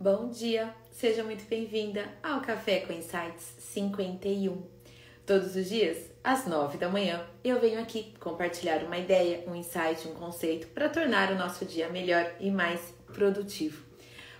Bom dia, seja muito bem-vinda ao Café com Insights 51. Todos os dias, às 9 da manhã, eu venho aqui compartilhar uma ideia, um insight, um conceito para tornar o nosso dia melhor e mais produtivo.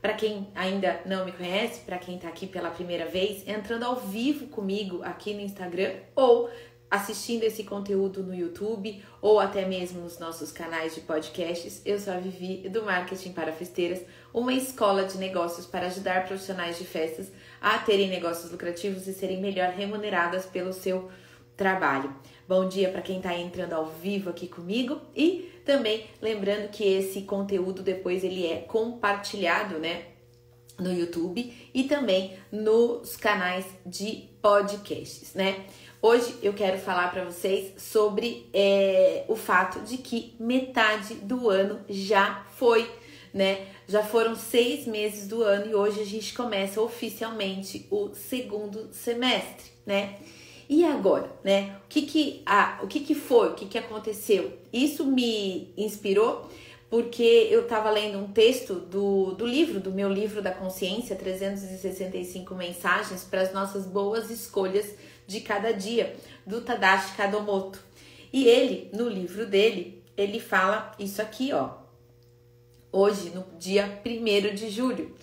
Para quem ainda não me conhece, para quem está aqui pela primeira vez, entrando ao vivo comigo aqui no Instagram ou assistindo esse conteúdo no YouTube ou até mesmo nos nossos canais de podcasts, eu sou a Vivi do Marketing para Festeiras, uma escola de negócios para ajudar profissionais de festas a terem negócios lucrativos e serem melhor remuneradas pelo seu trabalho. Bom dia para quem está entrando ao vivo aqui comigo e também lembrando que esse conteúdo depois ele é compartilhado, né, no YouTube e também nos canais de podcasts, né? Hoje eu quero falar para vocês sobre é, o fato de que metade do ano já foi, né? Já foram seis meses do ano e hoje a gente começa oficialmente o segundo semestre, né? E agora, né? O que que, ah, o que, que foi? O que, que aconteceu? Isso me inspirou porque eu estava lendo um texto do, do livro, do meu livro da consciência, 365 mensagens para as nossas boas escolhas de cada dia, do Tadashi Kadomoto. E ele, no livro dele, ele fala isso aqui, ó. Hoje, no dia 1 de julho.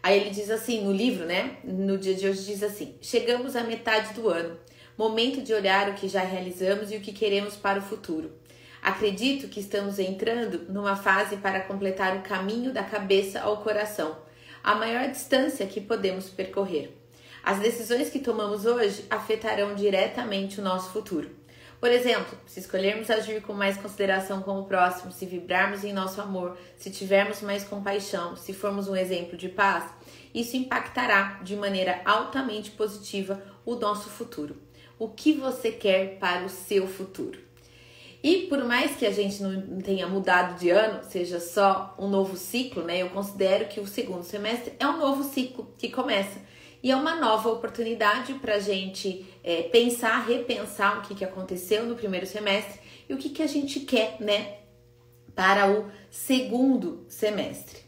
Aí ele diz assim, no livro, né? No dia de hoje diz assim: Chegamos à metade do ano. Momento de olhar o que já realizamos e o que queremos para o futuro. Acredito que estamos entrando numa fase para completar o caminho da cabeça ao coração, a maior distância que podemos percorrer. As decisões que tomamos hoje afetarão diretamente o nosso futuro. Por exemplo, se escolhermos agir com mais consideração com o próximo, se vibrarmos em nosso amor, se tivermos mais compaixão, se formos um exemplo de paz, isso impactará de maneira altamente positiva o nosso futuro. O que você quer para o seu futuro? E por mais que a gente não tenha mudado de ano, seja só um novo ciclo, né? Eu considero que o segundo semestre é um novo ciclo que começa e é uma nova oportunidade para a gente é, pensar, repensar o que, que aconteceu no primeiro semestre e o que, que a gente quer, né, para o segundo semestre.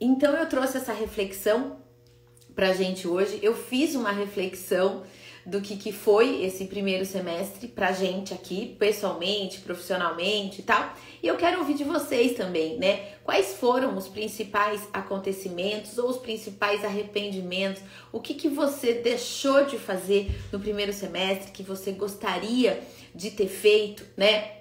Então eu trouxe essa reflexão para a gente hoje. Eu fiz uma reflexão do que, que foi esse primeiro semestre pra gente aqui, pessoalmente, profissionalmente e tal. E eu quero ouvir de vocês também, né? Quais foram os principais acontecimentos ou os principais arrependimentos? O que, que você deixou de fazer no primeiro semestre que você gostaria de ter feito, né?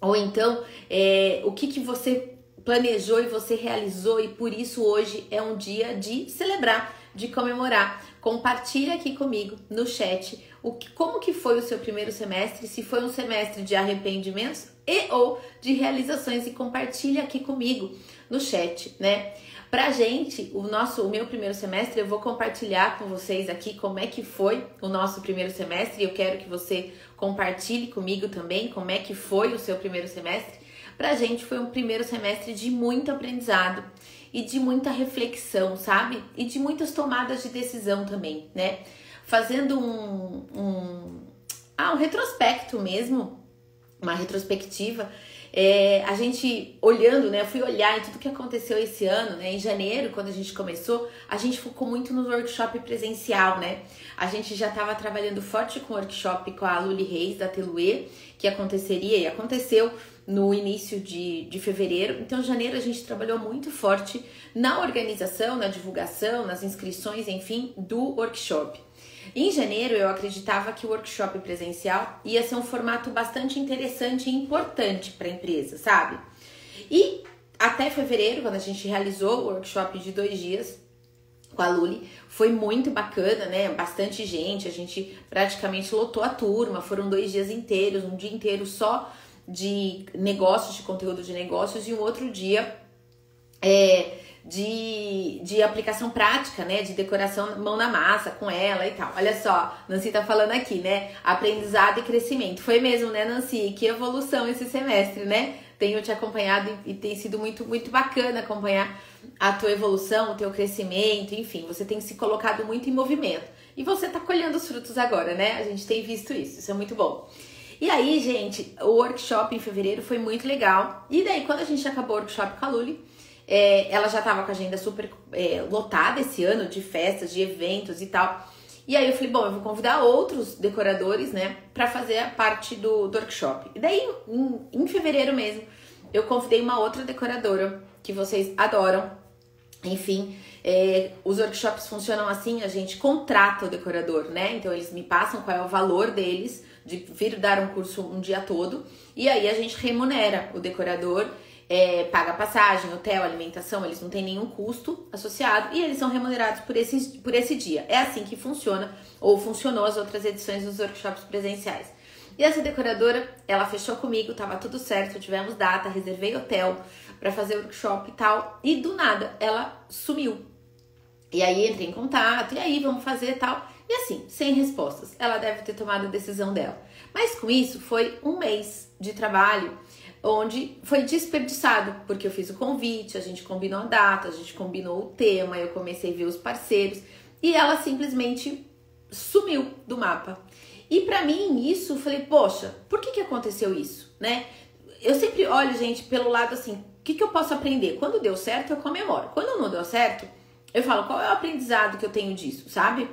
Ou então, é, o que, que você planejou e você realizou e por isso hoje é um dia de celebrar, de comemorar. Compartilha aqui comigo no chat o que, como que foi o seu primeiro semestre, se foi um semestre de arrependimentos e ou de realizações e compartilha aqui comigo no chat, né? Pra gente, o nosso, o meu primeiro semestre, eu vou compartilhar com vocês aqui como é que foi o nosso primeiro semestre. Eu quero que você compartilhe comigo também como é que foi o seu primeiro semestre. Pra gente foi um primeiro semestre de muito aprendizado e de muita reflexão, sabe? E de muitas tomadas de decisão também, né? Fazendo um, um, ah, um retrospecto mesmo, uma retrospectiva. É, a gente olhando, né? Eu fui olhar em tudo que aconteceu esse ano, né? Em janeiro, quando a gente começou, a gente focou muito no workshop presencial, né? A gente já estava trabalhando forte com o workshop com a Luli Reis da Teluê, que aconteceria e aconteceu no início de, de fevereiro. Então, janeiro a gente trabalhou muito forte na organização, na divulgação, nas inscrições, enfim, do workshop. Em janeiro eu acreditava que o workshop presencial ia ser um formato bastante interessante e importante para a empresa, sabe? E até fevereiro, quando a gente realizou o workshop de dois dias com a Luli, foi muito bacana, né? Bastante gente, a gente praticamente lotou a turma, foram dois dias inteiros, um dia inteiro só de negócios, de conteúdo de negócios, e um outro dia é, de, de aplicação prática, né? De decoração mão na massa com ela e tal. Olha só, Nancy tá falando aqui, né? Aprendizado e crescimento. Foi mesmo, né, Nancy? Que evolução esse semestre, né? Tenho te acompanhado e, e tem sido muito, muito bacana acompanhar a tua evolução, o teu crescimento, enfim, você tem se colocado muito em movimento. E você tá colhendo os frutos agora, né? A gente tem visto isso, isso é muito bom. E aí, gente, o workshop em fevereiro foi muito legal. E daí, quando a gente acabou o workshop com a Luli, É, ela já estava com a agenda super é, lotada esse ano de festas, de eventos e tal. E aí eu falei, bom, eu vou convidar outros decoradores, né, para fazer a parte do, do, workshop. E daí, em, em fevereiro mesmo, eu convidei uma outra decoradora que vocês adoram. Enfim, é, os workshops funcionam assim, a gente contrata o decorador, né? Então eles me passam qual é o valor deles de vir dar um curso um dia todo e aí a gente remunera o decorador, é, paga passagem, hotel, alimentação, eles não têm nenhum custo associado e eles são remunerados por esse, por esse dia. É assim que funciona ou funcionou as outras edições dos workshops presenciais. E essa decoradora, ela fechou comigo, tava tudo certo, tivemos data, reservei hotel para fazer workshop e tal, e do nada ela sumiu. E aí entrei em contato, e aí vamos fazer tal. E assim, sem respostas. Ela deve ter tomado a decisão dela. Mas com isso foi um mês de trabalho onde foi desperdiçado, porque eu fiz o convite, a gente combinou a data, a gente combinou o tema, eu comecei a ver os parceiros e ela simplesmente sumiu do mapa. E para mim isso, falei, poxa, por que que aconteceu isso, né? Eu sempre olho, gente, pelo lado assim, o que que eu posso aprender? Quando deu certo, eu comemoro. Quando não deu certo, eu falo, qual é o aprendizado que eu tenho disso, sabe?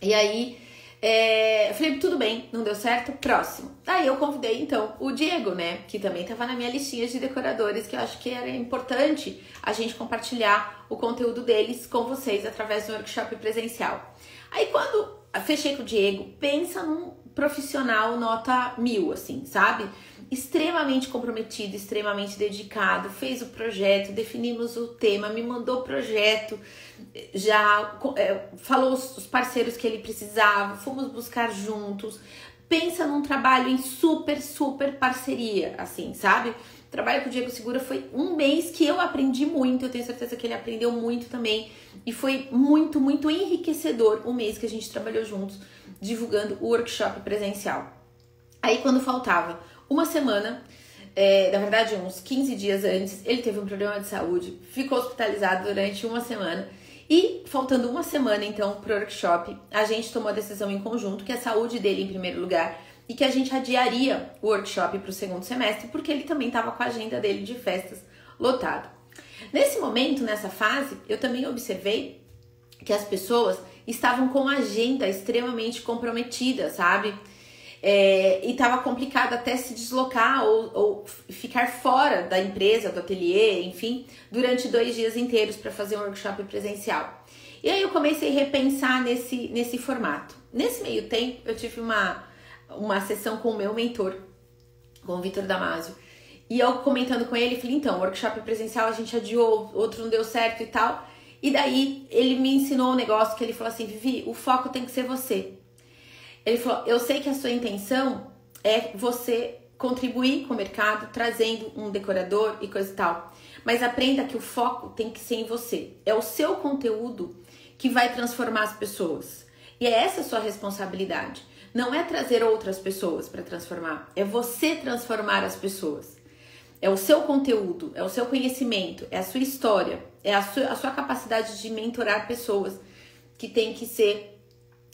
E aí, é, eu falei, tudo bem, não deu certo, próximo. Aí eu convidei então o Diego, né? Que também estava na minha listinha de decoradores, que eu acho que era importante a gente compartilhar o conteúdo deles com vocês através do workshop presencial. Aí quando fechei com o Diego, pensa num profissional nota mil, assim, sabe? extremamente comprometido, extremamente dedicado, fez o projeto, definimos o tema, me mandou o projeto, já é, falou os parceiros que ele precisava, fomos buscar juntos. Pensa num trabalho em super, super parceria, assim, sabe? O trabalho com o Diego Segura foi um mês que eu aprendi muito, eu tenho certeza que ele aprendeu muito também. E foi muito, muito enriquecedor o mês que a gente trabalhou juntos, divulgando o workshop presencial. Aí, quando faltava uma semana, é, na verdade, uns 15 dias antes, ele teve um problema de saúde, ficou hospitalizado durante uma semana. E faltando uma semana então pro workshop, a gente tomou a decisão em conjunto que a saúde dele em primeiro lugar e que a gente adiaria o workshop para o segundo semestre, porque ele também estava com a agenda dele de festas lotado. Nesse momento, nessa fase, eu também observei que as pessoas estavam com a agenda extremamente comprometida, sabe? É, e estava complicado até se deslocar ou, ou, ficar fora da empresa, do ateliê, enfim, durante dois dias inteiros para fazer um workshop presencial. E aí eu comecei a repensar nesse, nesse formato. Nesse meio tempo, eu tive uma, uma sessão com o meu mentor, com o Vitor Damasio. E eu comentando com ele, falei, então, workshop presencial a gente adiou, outro não deu certo e tal. E daí ele me ensinou um negócio que ele falou assim, Vivi, o foco tem que ser você. Ele falou: Eu sei que a sua intenção é você contribuir com o mercado, trazendo um decorador e coisa e tal. Mas aprenda que o foco tem que ser em você. É o seu conteúdo que vai transformar as pessoas. E é essa a sua responsabilidade. Não é trazer outras pessoas para transformar, é você transformar as pessoas. É o seu conteúdo, é o seu conhecimento, é a sua história, é a sua, a sua capacidade de mentorar pessoas que tem que ser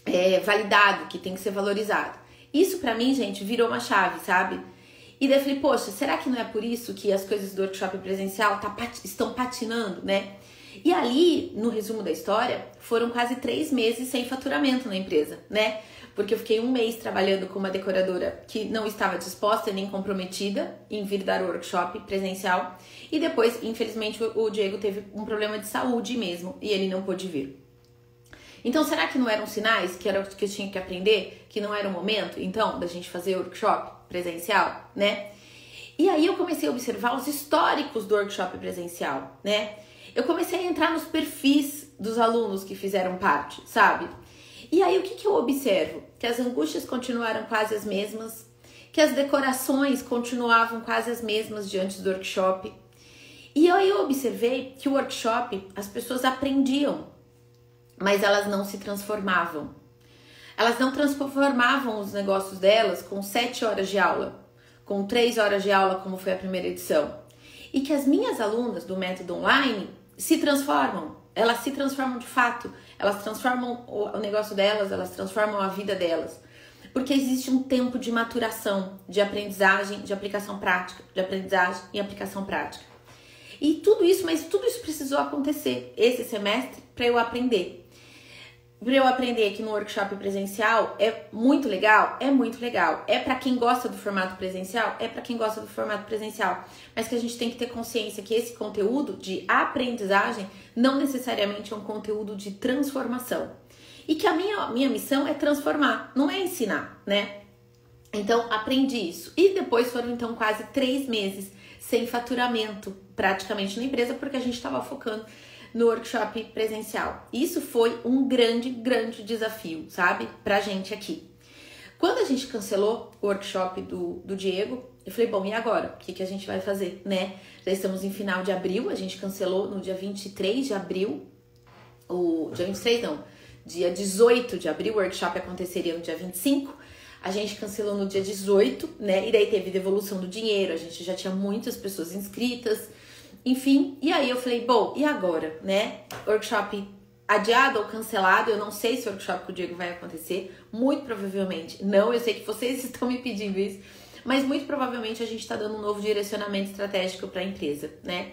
é, validado, que tem que ser valorizado. Isso para mim, gente, virou uma chave, sabe? E daí eu falei, poxa, será que não é por isso que as coisas do workshop presencial tá, estão patinando, né? E ali, no resumo da história, foram quase três meses sem faturamento na empresa, né? Porque eu fiquei um mês trabalhando com uma decoradora que não estava disposta nem comprometida em vir dar o workshop presencial. E depois, infelizmente, o Diego teve um problema de saúde mesmo e ele não pôde vir. Então, será que não eram sinais que era o que eu tinha que aprender? Que não era o momento, então, da gente fazer workshop presencial, né? E aí eu comecei a observar os históricos do workshop presencial, né? Eu comecei a entrar nos perfis dos alunos que fizeram parte, sabe? E aí o que, que eu observo? Que as angústias continuaram quase as mesmas, que as decorações continuavam quase as mesmas diante do workshop. E aí eu observei que o workshop as pessoas aprendiam mas elas não se transformavam. Elas não transformavam os negócios delas com sete horas de aula, com três horas de aula, como foi a primeira edição. E que as minhas alunas do método online se transformam, elas se transformam de fato, elas transformam o negócio delas, elas transformam a vida delas. Porque existe um tempo de maturação, de aprendizagem, de aplicação prática, de aprendizagem e aplicação prática. E tudo isso, mas tudo isso precisou acontecer esse semestre para eu aprender para eu aprender aqui no workshop presencial é muito legal, é muito legal. É para quem gosta do formato presencial, é para quem gosta do formato presencial. Mas que a gente tem que ter consciência que esse conteúdo de aprendizagem não necessariamente é um conteúdo de transformação. E que a minha, minha missão é transformar, não é ensinar, né? Então aprendi isso. E depois foram então quase três meses sem faturamento praticamente na empresa, porque a gente estava focando no workshop presencial. Isso foi um grande, grande desafio, sabe, pra gente aqui. Quando a gente cancelou o workshop do, do Diego, eu falei, bom, e agora? O que, que a gente vai fazer, né? Já estamos em final de abril, a gente cancelou no dia 23 de abril, o dia 23 não, dia 18 de abril, o workshop aconteceria no dia 25, a gente cancelou no dia 18, né? E daí teve devolução do dinheiro, a gente já tinha muitas pessoas inscritas, enfim, e aí eu falei, bom, e agora, né? Workshop adiado ou cancelado, eu não sei se o workshop com o Diego vai acontecer, muito provavelmente não, eu sei que vocês estão me pedindo isso, mas muito provavelmente a gente está dando um novo direcionamento estratégico para a empresa, né?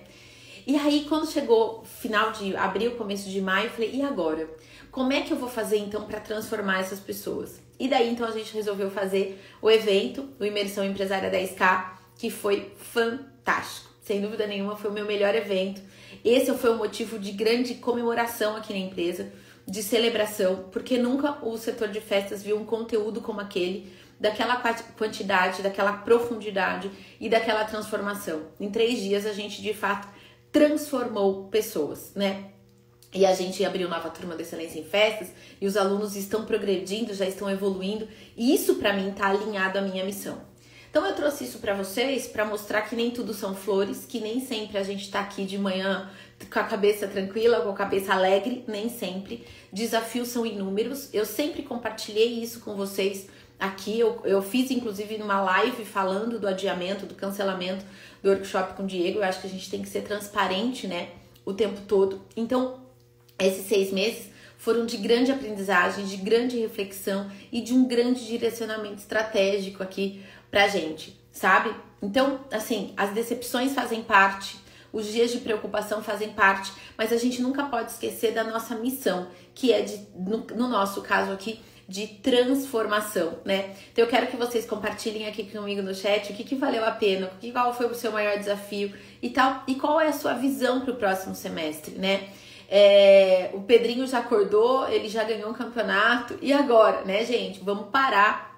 E aí, quando chegou final de abril, começo de maio, eu falei, e agora? Como é que eu vou fazer então para transformar essas pessoas? E daí então a gente resolveu fazer o evento, o Imersão Empresária 10K, que foi fantástico sem dúvida nenhuma, foi o meu melhor evento. Esse foi o motivo de grande comemoração aqui na empresa, de celebração, porque nunca o setor de festas viu um conteúdo como aquele, daquela quantidade, daquela profundidade e daquela transformação. Em três dias a gente de fato transformou pessoas, né? E a gente abriu nova turma de excelência em festas e os alunos estão progredindo, já estão evoluindo, e isso para mim está alinhado à minha missão. Então eu trouxe isso para vocês para mostrar que nem tudo são flores, que nem sempre a gente tá aqui de manhã com a cabeça tranquila, com a cabeça alegre, nem sempre. Desafios são inúmeros. Eu sempre compartilhei isso com vocês aqui. Eu, eu fiz inclusive numa live falando do adiamento, do cancelamento do workshop com o Diego. Eu acho que a gente tem que ser transparente, né? O tempo todo. Então, esses seis meses foram de grande aprendizagem, de grande reflexão e de um grande direcionamento estratégico aqui pra gente, sabe? Então, assim, as decepções fazem parte, os dias de preocupação fazem parte, mas a gente nunca pode esquecer da nossa missão, que é de, no, no nosso caso aqui, de transformação, né? Então eu quero que vocês compartilhem aqui comigo no chat o que, que valeu a pena, que, qual foi o seu maior desafio e tal, e qual é a sua visão para o próximo semestre, né? É, o Pedrinho já acordou, ele já ganhou um campeonato, e agora, né, gente? Vamos parar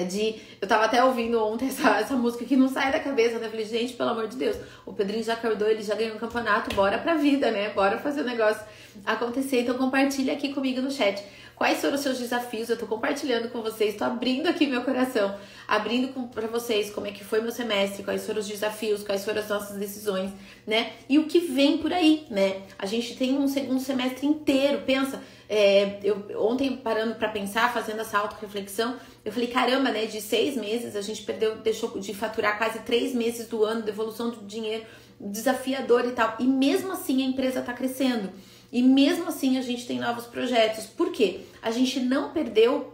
de. Eu tava até ouvindo ontem essa, essa música que não sai da cabeça, né? Eu falei, gente, pelo amor de Deus, o Pedrinho já acordou, ele já ganhou um campeonato, bora pra vida, né? Bora fazer o negócio acontecer. Então compartilha aqui comigo no chat. Quais foram os seus desafios? Eu tô compartilhando com vocês, tô abrindo aqui meu coração, abrindo para vocês como é que foi meu semestre, quais foram os desafios, quais foram as nossas decisões, né? E o que vem por aí, né? A gente tem um segundo semestre inteiro, pensa, é, eu ontem parando para pensar, fazendo essa auto-reflexão, eu falei, caramba, né? De seis meses a gente perdeu, deixou de faturar quase três meses do ano, devolução do dinheiro, desafiador e tal. E mesmo assim a empresa está crescendo. E mesmo assim a gente tem novos projetos. Por quê? A gente não perdeu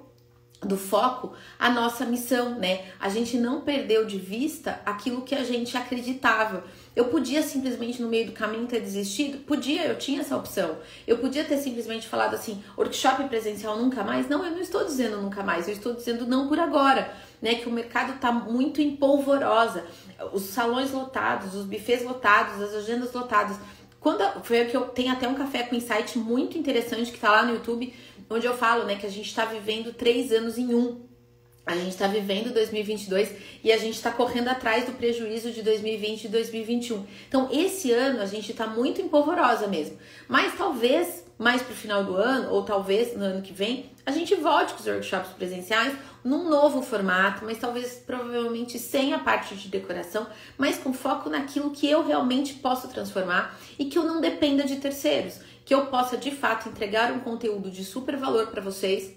do foco a nossa missão, né? A gente não perdeu de vista aquilo que a gente acreditava. Eu podia simplesmente no meio do caminho ter desistido? Podia, eu tinha essa opção. Eu podia ter simplesmente falado assim, workshop presencial nunca mais? Não, eu não estou dizendo nunca mais, eu estou dizendo não por agora, né? Que o mercado está muito em polvorosa. Os salões lotados, os bufês lotados, as agendas lotadas. Quando foi que eu tenho até um café com insight muito interessante que tá lá no YouTube, onde eu falo, né, que a gente está vivendo três anos em um. A gente está vivendo 2022 e a gente está correndo atrás do prejuízo de 2020 e 2021. Então, esse ano a gente está muito empolvorosa mesmo. Mas talvez mais para o final do ano, ou talvez no ano que vem, a gente volte com os workshops presenciais num novo formato, mas talvez provavelmente sem a parte de decoração, mas com foco naquilo que eu realmente posso transformar e que eu não dependa de terceiros, que eu possa de fato entregar um conteúdo de super valor para vocês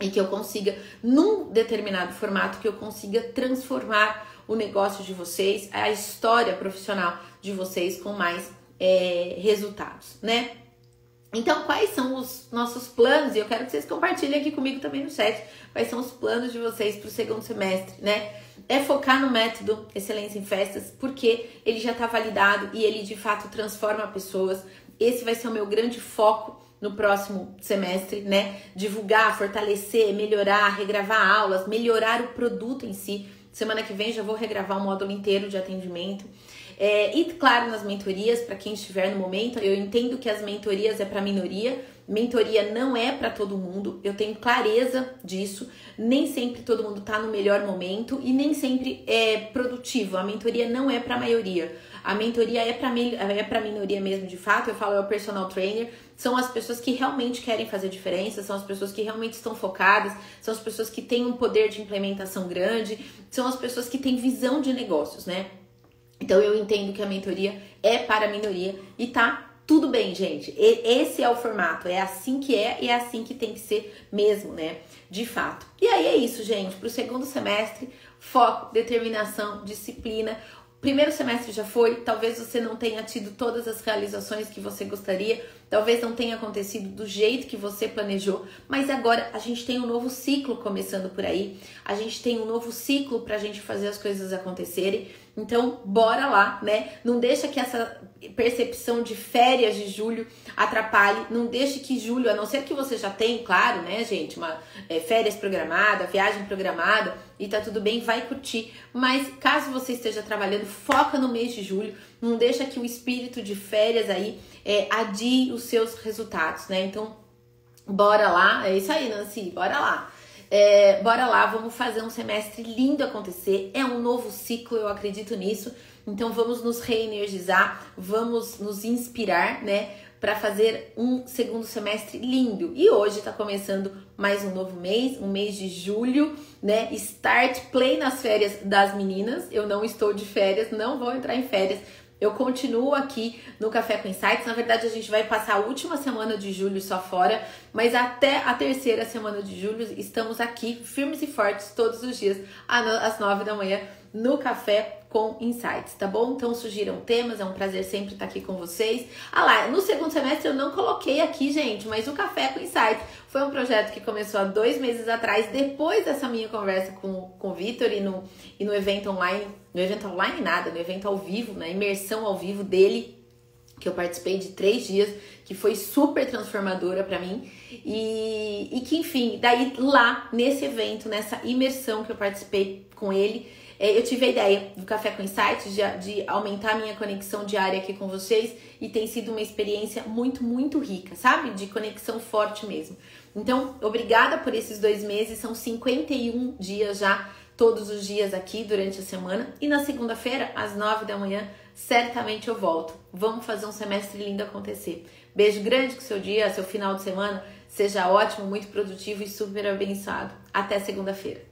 e que eu consiga, num determinado formato, que eu consiga transformar o negócio de vocês, a história profissional de vocês com mais é, resultados, né? Então, quais são os nossos planos? E eu quero que vocês compartilhem aqui comigo também no chat. Quais são os planos de vocês para o segundo semestre, né? É focar no método Excelência em Festas, porque ele já está validado e ele de fato transforma pessoas. Esse vai ser o meu grande foco no próximo semestre, né? Divulgar, fortalecer, melhorar, regravar aulas, melhorar o produto em si. Semana que vem já vou regravar o módulo inteiro de atendimento. É, e claro, nas mentorias, para quem estiver no momento, eu entendo que as mentorias é para minoria, mentoria não é para todo mundo, eu tenho clareza disso. Nem sempre todo mundo está no melhor momento e nem sempre é produtivo. A mentoria não é para a maioria. A mentoria é para é para minoria mesmo, de fato. Eu falo é o personal trainer, são as pessoas que realmente querem fazer diferença, são as pessoas que realmente estão focadas, são as pessoas que têm um poder de implementação grande, são as pessoas que têm visão de negócios, né? Então eu entendo que a mentoria é para a minoria e tá tudo bem, gente. Esse é o formato, é assim que é e é assim que tem que ser mesmo, né? De fato. E aí é isso, gente. Para o segundo semestre, foco, determinação, disciplina. Primeiro semestre já foi, talvez você não tenha tido todas as realizações que você gostaria, talvez não tenha acontecido do jeito que você planejou, mas agora a gente tem um novo ciclo começando por aí, a gente tem um novo ciclo para a gente fazer as coisas acontecerem. Então, bora lá, né? Não deixa que essa percepção de férias de julho atrapalhe. Não deixe que julho, a não ser que você já tenha, claro, né, gente, uma é, férias programada, viagem programada e tá tudo bem, vai curtir. Mas caso você esteja trabalhando, foca no mês de julho. Não deixa que o espírito de férias aí é, adie os seus resultados, né? Então, bora lá. É isso aí, Nancy, bora lá. É, bora lá, vamos fazer um semestre lindo acontecer. É um novo ciclo, eu acredito nisso. Então vamos nos reenergizar, vamos nos inspirar, né? Para fazer um segundo semestre lindo. E hoje está começando mais um novo mês, um mês de julho, né? Start play nas férias das meninas. Eu não estou de férias, não vou entrar em férias, eu continuo aqui no Café com Insights. Na verdade, a gente vai passar a última semana de julho só fora, mas até a terceira semana de julho estamos aqui firmes e fortes todos os dias às nove da manhã no Café com Insights, tá bom? Então surgiram temas, é um prazer sempre estar aqui com vocês. Ah lá, no segundo semestre eu não coloquei aqui, gente, mas o Café com Insights foi um projeto que começou há dois meses atrás, depois dessa minha conversa com, com o Vitor e no, e no evento online, no evento online nada, no evento ao vivo, na imersão ao vivo dele, que eu participei de três dias, que foi super transformadora para mim. E, e que, enfim, daí lá, nesse evento, nessa imersão que eu participei com ele, é, eu tive a ideia do Café com Insights de, de aumentar minha conexão diária aqui com vocês e tem sido uma experiência muito, muito rica, sabe? De conexão forte mesmo. Então, obrigada por esses dois meses, são 51 dias já, todos os dias aqui durante a semana. E na segunda-feira, às 9 da manhã, certamente eu volto. Vamos fazer um semestre lindo acontecer. Beijo grande que seu dia, seu final de semana seja ótimo, muito produtivo e super abençoado. Até segunda-feira.